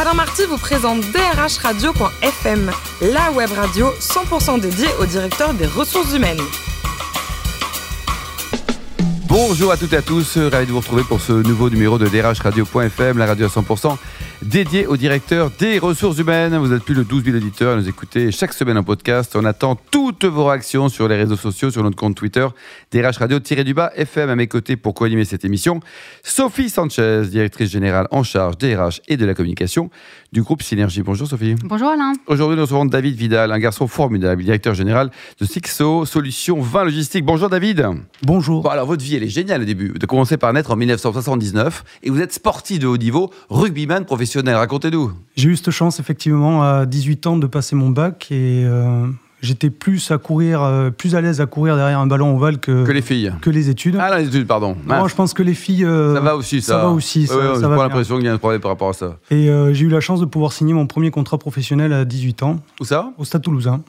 Alain Marty vous présente drhradio.fm, la web radio 100% dédiée au directeur des ressources humaines. Bonjour à toutes et à tous, ravi de vous retrouver pour ce nouveau numéro de drhradio.fm, la radio à 100% dédiée au directeur des ressources humaines. Vous êtes plus de 12 000 auditeurs à nous écouter chaque semaine en podcast. On attend toutes vos réactions sur les réseaux sociaux, sur notre compte Twitter, DRH Radio-du-bas FM à mes côtés pour co-animer cette émission. Sophie Sanchez, directrice générale en charge des RH et de la communication du groupe Synergie. Bonjour Sophie. Bonjour Alain. Aujourd'hui, nous recevons David Vidal, un garçon formidable, directeur général de Sixo, Solutions 20 Logistique. Bonjour David. Bonjour. Bon, alors votre vie, elle est géniale au début. De commencer par naître en 1979 et vous êtes sportif de haut niveau, rugbyman professionnel. Racontez-nous. J'ai eu cette chance effectivement à 18 ans de passer mon bac et euh, j'étais plus à courir, euh, plus à l'aise à courir derrière un ballon ovale que, Que les filles. que les études. Ah, les études, pardon. Moi, Mince. je pense que les filles. euh, ça va aussi, ça. Ça va aussi. Ça, ouais, ça J'ai va pas l'impression qu'il y a un problème par rapport à ça. Et euh, j'ai eu la chance de pouvoir signer mon premier contrat professionnel à 18 ans Où ça? au Stade Toulousain.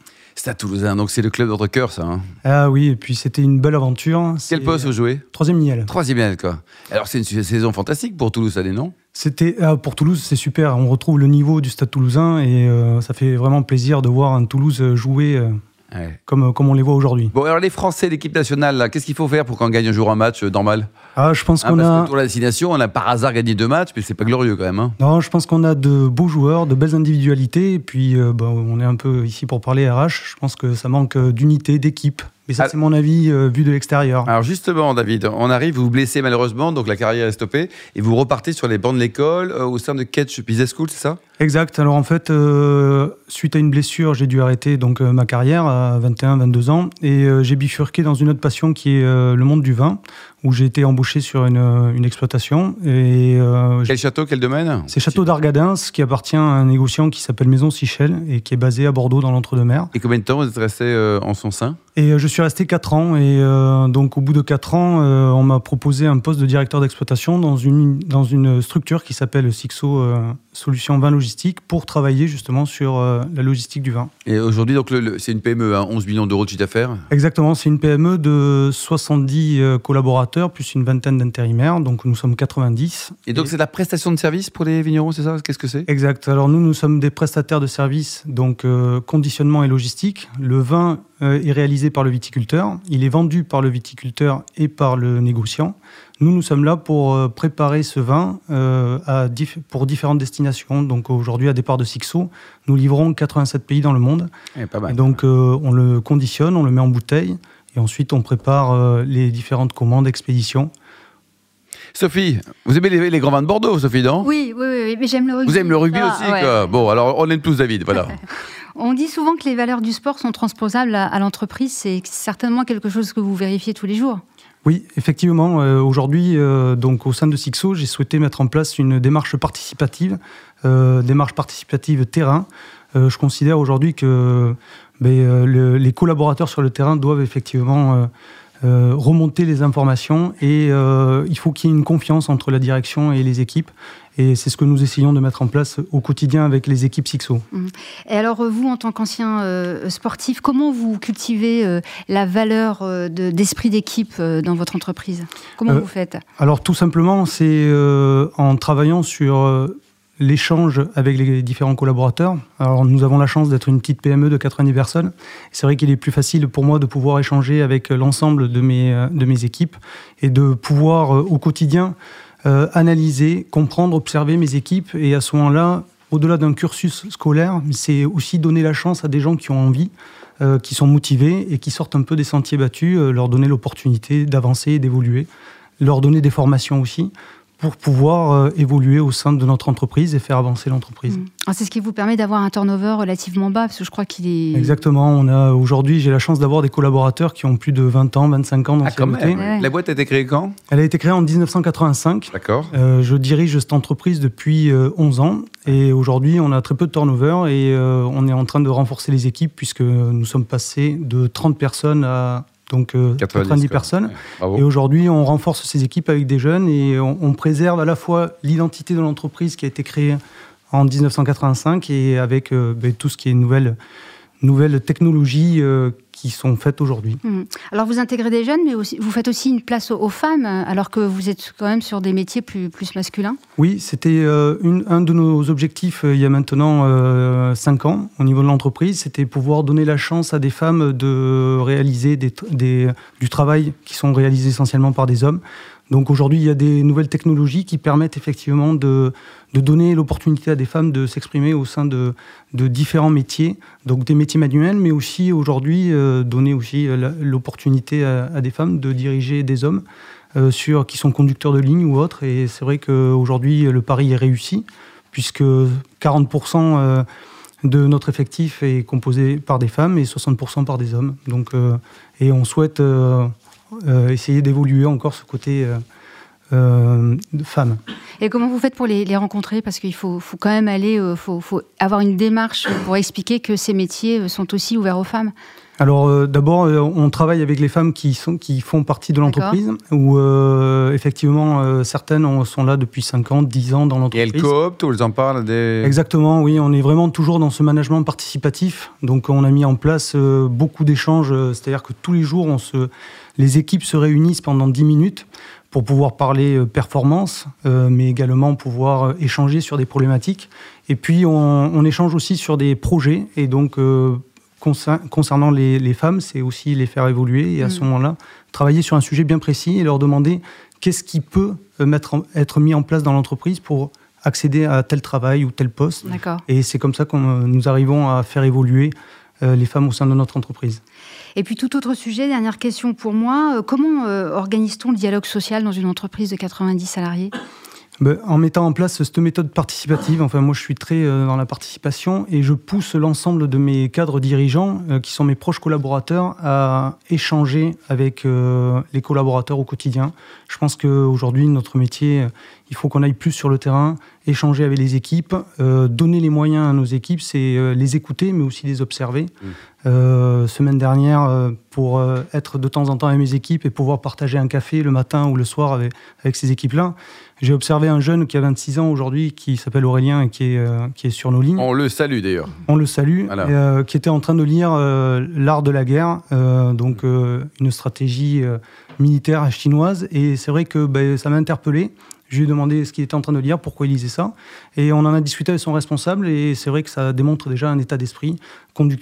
À Toulousain, donc c'est le club de votre cœur, ça. hein. Ah oui, et puis c'était une belle aventure. Quel C'est- poste vous jouez? Troisième IL. Troisième aile, quoi. Alors, c'est une saison fantastique pour Toulouse, ça, non? C'était ah, pour Toulouse, c'est super. On retrouve le niveau du Stade Toulousain et euh, ça fait vraiment plaisir de voir un Toulouse jouer euh, Ouais. comme comme on les voit aujourd'hui. Bon, alors les Français, l'équipe nationale, qu'est-ce qu'il faut faire pour qu'on gagne un jour un match euh, normal? Ah, je pense Hein, qu'on a. que pour la destination, on a par hasard gagné deux matchs, mais c'est pas glorieux quand même. hein. Non, je pense qu'on a de beaux joueurs, de belles individualités, et puis euh, bah, on est un peu ici pour parler RH. Je pense que ça manque euh, d'unité, d'équipe. Mais ça, c'est mon avis euh, vu de l'extérieur. Alors justement, David, on arrive, vous vous blessez malheureusement, donc la carrière est stoppée, et vous repartez sur les bancs de l'école euh, au sein de Ketch Business School, c'est ça? Exact. Alors en fait, euh, suite à une blessure, j'ai dû arrêter donc ma carrière à 21, 22 ans, et j'ai bifurqué dans une autre passion qui est le monde du vin, où j'ai été embauché sur une, une exploitation. Et Quel château, quel domaine? C'est Château d'Argadins, qui appartient à un négociant qui s'appelle Maison Sichel et qui est basé à Bordeaux dans l'Entre-deux-Mers. Et combien de temps vous êtes resté en son sein? Et je suis resté 4 ans. Et euh, donc, au bout de 4 ans, euh, on m'a proposé un poste de directeur d'exploitation dans une, dans une structure qui s'appelle Sixo euh, Solutions Vin Logistique pour travailler justement sur la logistique du vin. Et aujourd'hui, donc le- le- c'est une PME, hein, 11 millions d'euros de chiffre d'affaires. Exactement, c'est une PME de 70 euh, collaborateurs plus une vingtaine d'intérimaires. Donc, nous sommes 90. Et donc c'est la prestation de service pour les vignerons, c'est ça? Qu'est-ce que c'est? Exact. Alors nous, nous sommes des prestataires de services, donc conditionnement et logistique. Le vin est réalisé par le viticulteur, il est vendu par le viticulteur et par le négociant. Nous, nous sommes là pour euh, préparer ce vin euh, à pour différentes destinations. Donc aujourd'hui, à départ de Sixo, nous livrons 87 pays dans le monde. Eh, Pas mal. Et donc euh, on le conditionne, on le met en bouteille. Et ensuite, on prépare euh, les différentes commandes, expéditions. Sophie, vous aimez les, les grands vins de Bordeaux, Sophie, non? Oui, oui, oui, mais j'aime le rugby. Vous aimez le rugby Ah, aussi, ouais. quoi. Bon, alors on aime tous David, voilà. On dit souvent que les valeurs du sport sont transposables à, l'entreprise. C'est certainement quelque chose que vous vérifiez tous les jours. Oui, effectivement. euh, Aujourd'hui, euh, donc au sein de Sixo, j'ai souhaité mettre en place une démarche participative, euh, démarche participative terrain. Je considère aujourd'hui que ben, le- les collaborateurs sur le terrain doivent effectivement euh, remonter les informations et euh, il faut qu'il y ait une confiance entre la direction et les équipes. Et c'est ce que nous essayons de mettre en place au quotidien avec les équipes Sixo. Et alors, vous, en tant qu'ancien euh, sportif, comment vous cultivez la valeur de- d'esprit d'équipe dans votre entreprise? Comment vous faites? Alors tout simplement, c'est en travaillant sur l'échange avec les différents collaborateurs. Alors nous avons la chance d'être une petite PME de 90 personnes. C'est vrai qu'il est plus facile pour moi de pouvoir échanger avec l'ensemble de mes, euh, de mes équipes et de pouvoir euh, au quotidien euh, analyser, comprendre, observer mes équipes et à ce moment-là, au-delà d'un cursus scolaire, c'est aussi donner la chance à des gens qui ont envie, qui sont motivés et qui sortent un peu des sentiers battus, leur donner l'opportunité d'avancer et d'évoluer leur donner des formations aussi pour pouvoir euh, évoluer au sein de notre entreprise et faire avancer l'entreprise. Mm. C'est ce qui vous permet d'avoir un turnover relativement bas, parce que je crois qu'il est. Exactement. On a aujourd'hui, j'ai la chance d'avoir des collaborateurs qui ont plus de 20 ans, 25 ans Ah, d'ancienneté. même. Ouais. La boîte a été créée quand? Elle a été créée en 1985. D'accord. Euh, je dirige cette entreprise depuis euh, 11 ans et aujourd'hui on a très peu de turnover et euh, on est en train de renforcer les équipes puisque nous sommes passés de 30 personnes à donc euh, 90, quoi. personnes. Ouais. Et aujourd'hui, on renforce ces équipes avec des jeunes et on, on préserve à la fois l'identité de l'entreprise qui a été créée en 1985 et avec euh, ben, tout ce qui est nouvelle, nouvelles technologies qui sont faites aujourd'hui. Mmh. Alors vous intégrez des jeunes, mais aussi, vous faites aussi une place aux, femmes, alors que vous êtes quand même sur des métiers plus, plus masculins Oui, c'était un de nos objectifs il y a maintenant 5 ans au niveau de l'entreprise, c'était pouvoir donner la chance à des femmes de réaliser des, des, du travail qui sont réalisés essentiellement par des hommes. Donc aujourd'hui, il y a des nouvelles technologies qui permettent effectivement de, donner l'opportunité à des femmes de s'exprimer au sein de, différents métiers, donc des métiers manuels, mais aussi aujourd'hui euh, donner aussi euh, l'opportunité à, des femmes de diriger des hommes euh, sur, qui sont conducteurs de ligne ou autres. Et c'est vrai qu'aujourd'hui, le pari est réussi, puisque 40% de notre effectif est composé par des femmes et 60% par des hommes. Donc, et on souhaite essayer d'évoluer encore ce côté euh, euh, de femme. Et comment vous faites pour les, rencontrer? Parce qu'il faut, quand même aller, faut, faut, avoir une démarche pour expliquer que ces métiers sont aussi ouverts aux femmes. Alors euh, d'abord, euh, on travaille avec les femmes qui, sont, qui font partie de l'entreprise, où euh, effectivement certaines sont là depuis 5 ans, 10 ans dans l'entreprise. Et elles cooptent ou elles en parlent des... Exactement, oui, on est vraiment toujours dans ce management participatif. Donc on a mis en place beaucoup d'échanges, c'est-à-dire que tous les jours, on se, les équipes se réunissent pendant 10 minutes pour pouvoir parler performance, mais également pouvoir échanger sur des problématiques. Et puis on, on, échange aussi sur des projets, et donc concernant les, femmes, c'est aussi les faire évoluer et à ce mm. moment-là, travailler sur un sujet bien précis et leur demander qu'est-ce qui peut euh, être mis en place dans l'entreprise pour accéder à tel travail ou tel poste. Et c'est comme ça que euh, nous arrivons à faire évoluer euh, les femmes au sein de notre entreprise. Et puis tout autre sujet, dernière question pour moi, comment organise-t-on le dialogue social dans une entreprise de 90 salariés? Ben, en mettant en place cette méthode participative, enfin moi je suis très euh, dans la participation et je pousse l'ensemble de mes cadres dirigeants, euh, qui sont mes proches collaborateurs, à échanger avec euh, les collaborateurs au quotidien. Je pense qu'aujourd'hui, notre métier, il faut qu'on aille plus sur le terrain, échanger avec les équipes, donner les moyens à nos équipes, c'est les écouter, mais aussi les observer. Mmh. semaine dernière, pour être de temps en temps avec mes équipes et pouvoir partager un café le matin ou le soir avec, avec ces équipes-là, j'ai observé un jeune qui a 26 ans aujourd'hui, qui s'appelle Aurélien et qui est, euh, qui est sur nos lignes. On le salue d'ailleurs. On le salue, euh, qui était en train de lire euh, L'art de la guerre, donc une stratégie militaire chinoise. Et c'est vrai que ben, ça m'a interpellé. Je lui ai demandé ce qu'il était en train de lire, pourquoi il lisait ça. Et on en a discuté avec son responsable, et c'est vrai que ça démontre déjà un état d'esprit.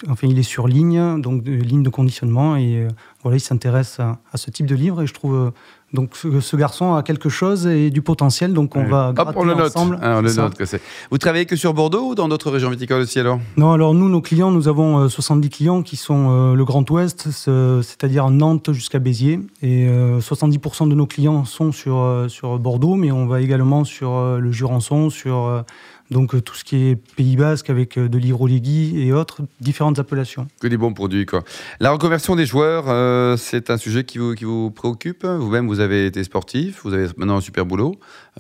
Enfin, il est sur ligne, donc ligne de conditionnement, et voilà, il s'intéresse à, à, ce type de livre, et je trouve donc ce, garçon a quelque chose et du potentiel, donc on va Hop, on le note. ensemble. Ah, on le note que c'est. Vous travaillez que sur Bordeaux ou dans d'autres régions viticoles aussi alors? Non, alors nous, nos clients, nous avons 70 euh, clients qui sont euh, le Grand Ouest, c'est-à-dire Nantes jusqu'à Béziers, et 70% euh, de nos clients sont sur sur Bordeaux, mais on va également sur le Jurançon, sur donc euh, tout ce qui est Pays Basque avec euh, de l'hydrolégui et autres, différentes appellations. Que des bons produits, quoi. La reconversion des joueurs, euh, c'est un sujet qui vous, qui vous préoccupe? Vous-même, vous avez été sportif, vous avez maintenant un super boulot.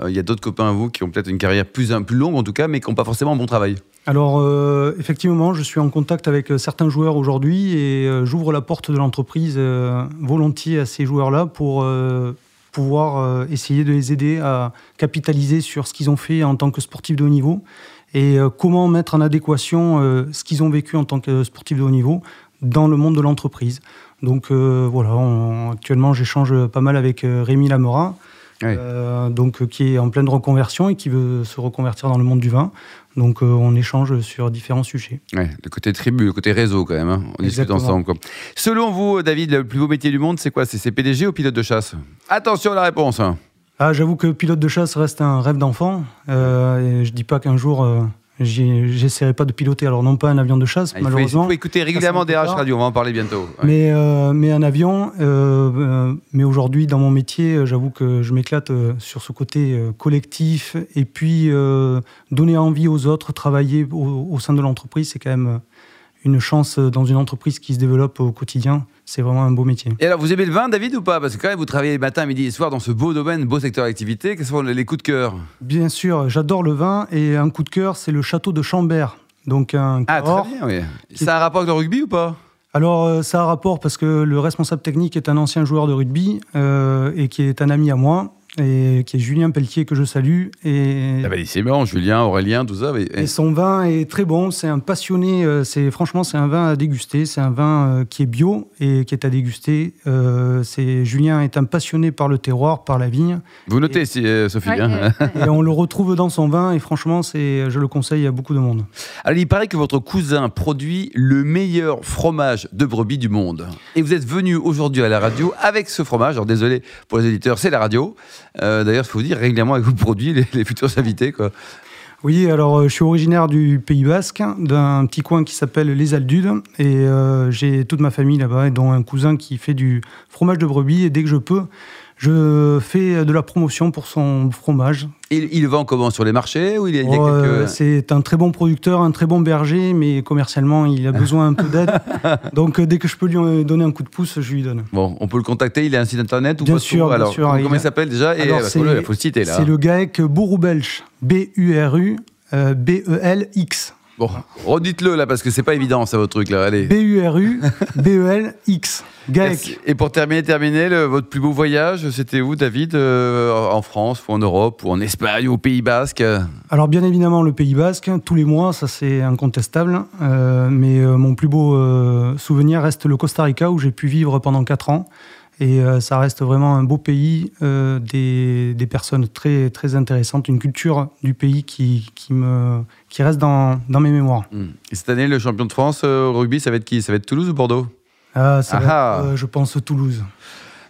Il y a d'autres copains à vous qui ont peut-être une carrière plus, plus longue en tout cas, mais qui n'ont pas forcément un bon travail. Alors, effectivement, je suis en contact avec certains joueurs aujourd'hui et j'ouvre la porte de l'entreprise volontiers à ces joueurs-là pour pouvoir euh, essayer de les aider à capitaliser sur ce qu'ils ont fait en tant que sportifs de haut niveau et euh, comment mettre en adéquation euh, ce qu'ils ont vécu en tant que sportifs de haut niveau dans le monde de l'entreprise. Donc voilà, actuellement j'échange pas mal avec Rémi Lamora, donc qui est en pleine reconversion et qui veut se reconvertir dans le monde du vin. Donc euh, on échange sur différents sujets. Ouais, le côté tribu, le côté réseau quand même. Hein. On discute ensemble. Selon vous, David, le plus beau métier du monde, c'est quoi? C'est PDG ou pilote de chasse? Attention à la réponse. Hein. Ah, j'avoue que pilote de chasse reste un rêve d'enfant. Euh, je dis pas qu'un jour euh, J'essaierai pas de piloter, alors non pas un avion de chasse, ah, malheureusement. Il faut écouter régulièrement des Radio, on va en parler bientôt. Mais, euh, mais un avion, euh, euh, mais aujourd'hui, dans mon métier, j'avoue que je m'éclate sur ce côté collectif et puis donner envie aux autres, travailler au, au sein de l'entreprise, c'est quand même une chance dans une entreprise qui se développe au quotidien c'est vraiment un beau métier. Et alors, vous aimez le vin, David, ou pas? Parce que quand même, vous travaillez matin, midi et soir dans ce beau domaine, beau secteur d'activité. Quels sont les coups de cœur? Bien sûr, j'adore le vin et un coup de cœur, c'est le château de Chambert. Donc un ah, très bien, oui. Ça a un rapport avec le rugby ou pas? Alors, euh, ça a un rapport parce que le responsable technique est un ancien joueur de rugby euh, et qui est un ami à moi. Et qui est Julien Pelletier que je salue. Et, ah bah, c'est bon, Julien, Aurélien, tout ça. Et son vin est très bon. C'est un passionné. Euh, c'est franchement, c'est un vin à déguster. C'est un vin euh, qui est bio et qui est à déguster. Euh, c'est Julien est un passionné par le terroir, par la vigne. Vous notez, Sophie. Hein. et on le retrouve dans son vin. Et franchement, c'est, je le conseille à beaucoup de monde. Alors, il paraît que votre cousin produit le meilleur fromage de brebis du monde. Et vous êtes venu aujourd'hui à la radio avec ce fromage. Alors, désolé pour les éditeurs, c'est la radio. Euh, d'ailleurs, il faut vous dire régulièrement avec vos produits, les, futurs invités. Quoi. Oui, alors euh, je suis originaire du Pays Basque, d'un petit coin qui s'appelle Les Aldudes, et euh, j'ai toute ma famille là-bas, dont un cousin qui fait du fromage de brebis, et dès que je peux, je fais de la promotion pour son fromage. Il, il vend comment Sur les marchés ou il y a, quelques... C'est un très bon producteur, un très bon berger, mais commercialement, il a besoin un peu d'aide. Donc, euh, dès que je peux lui donner un coup de pouce, je lui donne. Bon, on peut le contacter. Il a un site internet ou Bien sûr, Alors, sûr. Comment il, s'appelle déjà Et Alors, il faut le citer là. C'est le GAEC Bourou-Belge. B-U-R-U. B-E-L-X. Bon, redites-le là parce que c'est pas évident ça votre truc là. Allez. B-U-R-U, B-E-L-X. GAEC. Et pour terminer, terminer votre plus beau voyage, c'était où David euh, En France ou en Europe ou en Espagne ou au Pays Basque? Alors bien évidemment le Pays Basque, tous les mois, ça c'est incontestable. Euh, mais euh, mon plus beau souvenir reste le Costa Rica où j'ai pu vivre pendant 4 ans. Et euh, ça reste vraiment un beau pays, euh, des, des, personnes très, très intéressantes, une culture du pays qui, qui, me, qui reste dans, dans mes mémoires. Hmm. Et cette année, le champion de France euh, au rugby, ça va être qui? Ça va être Toulouse ou Bordeaux? Ah, ça va être, Je pense Toulouse.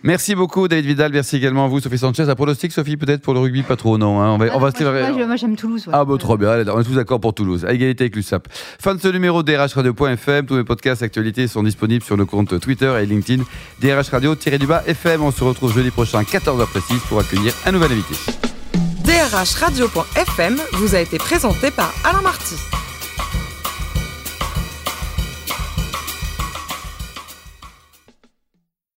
Merci beaucoup David Vidal, merci également à vous Sophie Sanchez. Un pronostic Sophie peut-être pour le rugby Pas trop non. Hein. On va, ah, on va moi, moi j'aime Toulouse. Ah bah trop bien, on est tous d'accord pour Toulouse. À égalité avec l'USAP. Fin de ce numéro DRH Radio.fm. Tous mes podcasts actualités sont disponibles sur le compte Twitter et LinkedIn DRH Radio-du-bas FM. On se retrouve jeudi prochain 14h précise pour accueillir un nouvel invité. DRH Radio.fm vous a été présenté par Alain Marty.